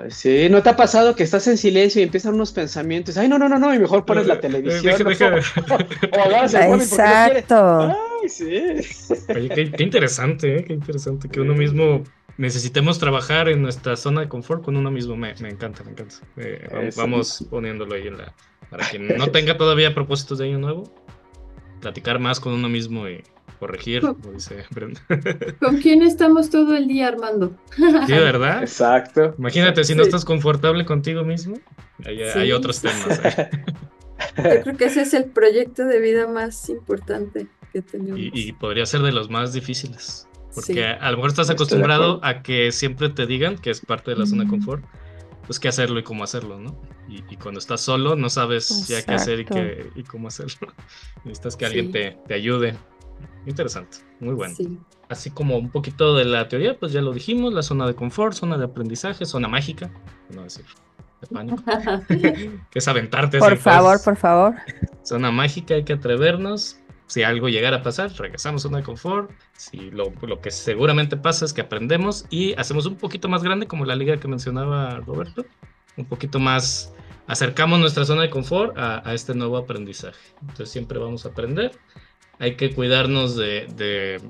Sí, ¿no te ha pasado que estás en silencio y empiezan unos pensamientos? Ay, no, no, no, no, y mejor pones la eh, televisión. Exacto. Ay, sí. Oye, qué, interesante, ¿eh? qué interesante que uno mismo necesitemos trabajar en nuestra zona de confort con uno mismo. Me, me encanta, me encanta. Eh, vamos, poniéndolo ahí en la... Para quien no tenga todavía propósitos de año nuevo, platicar más con uno mismo y corregir, como dice Brenda. ¿Con quién estamos todo el día, Armando? Sí, ¿verdad? Exacto. Imagínate, si no estás confortable contigo mismo, hay, otros temas. ¿eh? Yo creo que ese es el proyecto de vida más importante que tenemos. Y, podría ser de los más difíciles. Porque a, lo mejor estás acostumbrado a que siempre te digan que es parte de la zona de confort pues qué hacerlo y cómo hacerlo, ¿no? Y, cuando estás solo no sabes ya qué hacer y, qué, y cómo hacerlo. Necesitas que alguien te, te, ayude. Interesante, muy bueno. Así como un poquito de la teoría, pues ya lo dijimos, la zona de confort, zona de aprendizaje, zona mágica, no decir de pánico, que es aventarte. Por favor, por favor. Zona mágica, hay que atrevernos, si algo llegara a pasar, regresamos a zona de confort. Si lo, lo, que seguramente pasa es que aprendemos y hacemos un poquito más grande, como la liga que mencionaba Roberto, un poquito más, acercamos nuestra zona de confort a, este nuevo aprendizaje. Entonces siempre vamos a aprender. Hay que cuidarnos de, de,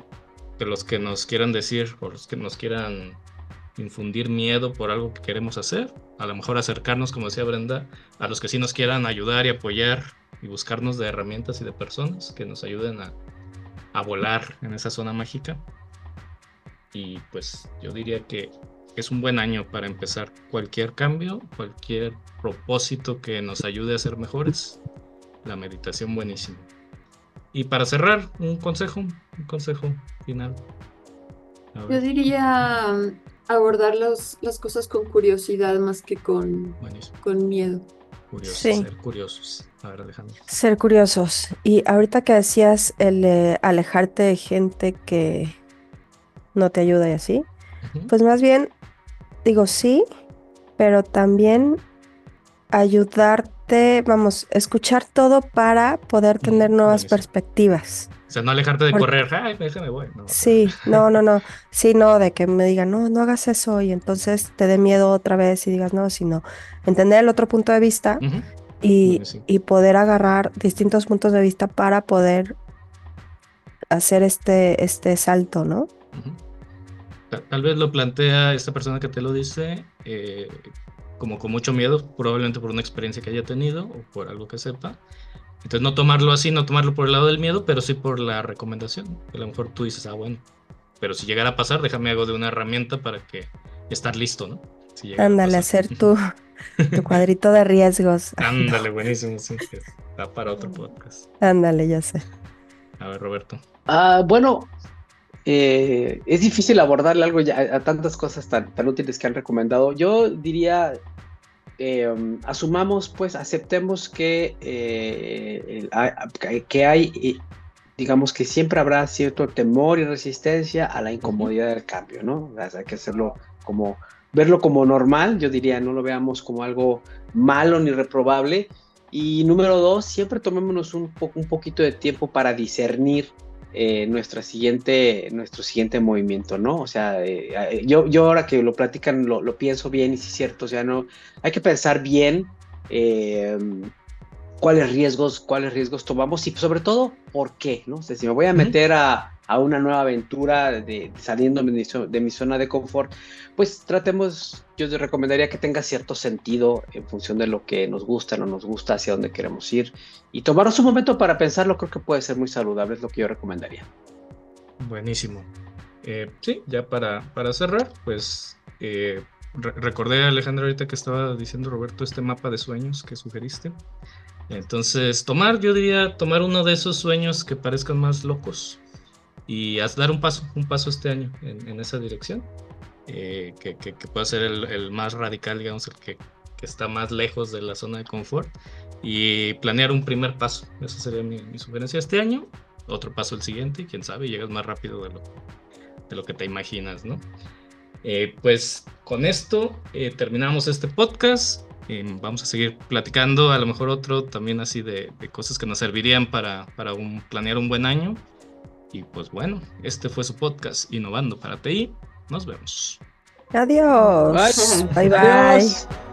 de los que nos quieran decir o los que nos quieran infundir miedo por algo que queremos hacer. A lo mejor acercarnos, como decía Brenda, a los que sí nos quieran ayudar y apoyar y buscarnos de herramientas y de personas que nos ayuden a, a volar en esa zona mágica. Y pues yo diría que es un buen año para empezar cualquier cambio, cualquier propósito que nos ayude a ser mejores. La meditación buenísima. Y para cerrar, un consejo, un consejo final. Yo diría abordar las cosas con curiosidad más que con, con miedo. Ser curiosos. A ver, Alejandro. Ser curiosos. Y ahorita que decías el alejarte de gente que no te ayuda y así, pues más bien digo sí, pero también ayudarte, vamos, escuchar todo para poder tener nuevas perspectivas. O sea, no alejarte de correr, ay, déjame voy. sí, no, no, no. Sí, no, de que me digan, no, no hagas eso y entonces te dé miedo otra vez y digas, no, sino entender el otro punto de vista y, poder agarrar distintos puntos de vista para poder hacer este, este salto, ¿no? Tal vez lo plantea esta persona que te lo dice eh, como con mucho miedo, probablemente por una experiencia que haya tenido o por algo que sepa entonces no tomarlo así, no tomarlo por el lado del miedo, pero sí por la recomendación. A lo mejor tú dices, ah, bueno, pero si llegara a pasar, déjame hago de una herramienta para que estar listo, ¿no? Ándale, hacer tu, tu cuadrito de riesgos. Ándale, buenísimo, sí. Está para otro podcast. Ándale, ya sé. A ver, Roberto. Ah, bueno, eh, es difícil abordarle algo ya a, tantas cosas tan, tan útiles que han recomendado. Yo diría Em, asumamos, pues, aceptemos que, eh, que hay, digamos que siempre habrá cierto temor y resistencia a la incomodidad del cambio, ¿no? hay que hacerlo como verlo como normal, yo diría, no lo veamos como algo malo ni reprobable. Y número dos, siempre tomémonos un, un poquito de tiempo para discernir eh, nuestra siguiente, nuestro siguiente movimiento, ¿no? O sea, eh, eh, yo, yo ahora que lo platican lo, lo, pienso bien y si es cierto, o sea, no, hay que pensar bien cuáles riesgos, cuáles riesgos tomamos y sobre todo por qué, ¿no? O sea, si me voy a meter a, a una nueva aventura de, saliendo de mi, de mi, zona de confort, pues tratemos, yo te recomendaría que tenga cierto sentido en función de lo que nos gusta, no nos gusta, hacia dónde queremos ir y tomarnos un momento para pensarlo, creo que puede ser muy saludable, es lo que yo recomendaría. Buenísimo. Eh, sí, ya para, para cerrar, pues eh, recordé a Alejandro ahorita que estaba diciendo Roberto este mapa de sueños que sugeriste. Entonces, tomar, yo diría, tomar uno de esos sueños que parezcan más locos y dar un paso, un paso este año en, esa dirección, eh, que, que, pueda ser el, más radical, digamos, el que, está más lejos de la zona de confort, y planear un primer paso. Esa sería mi, sugerencia este año. Otro paso el siguiente, y quién sabe, llegas más rápido de lo, de lo que te imaginas, ¿no? Eh, pues con esto eh, terminamos este podcast. Vamos a seguir platicando, a lo mejor otro también así de, de cosas que nos servirían para, para un, planear un buen año. Y pues bueno, este fue su podcast Innovando para TI. Nos vemos. Adiós. Bye bye.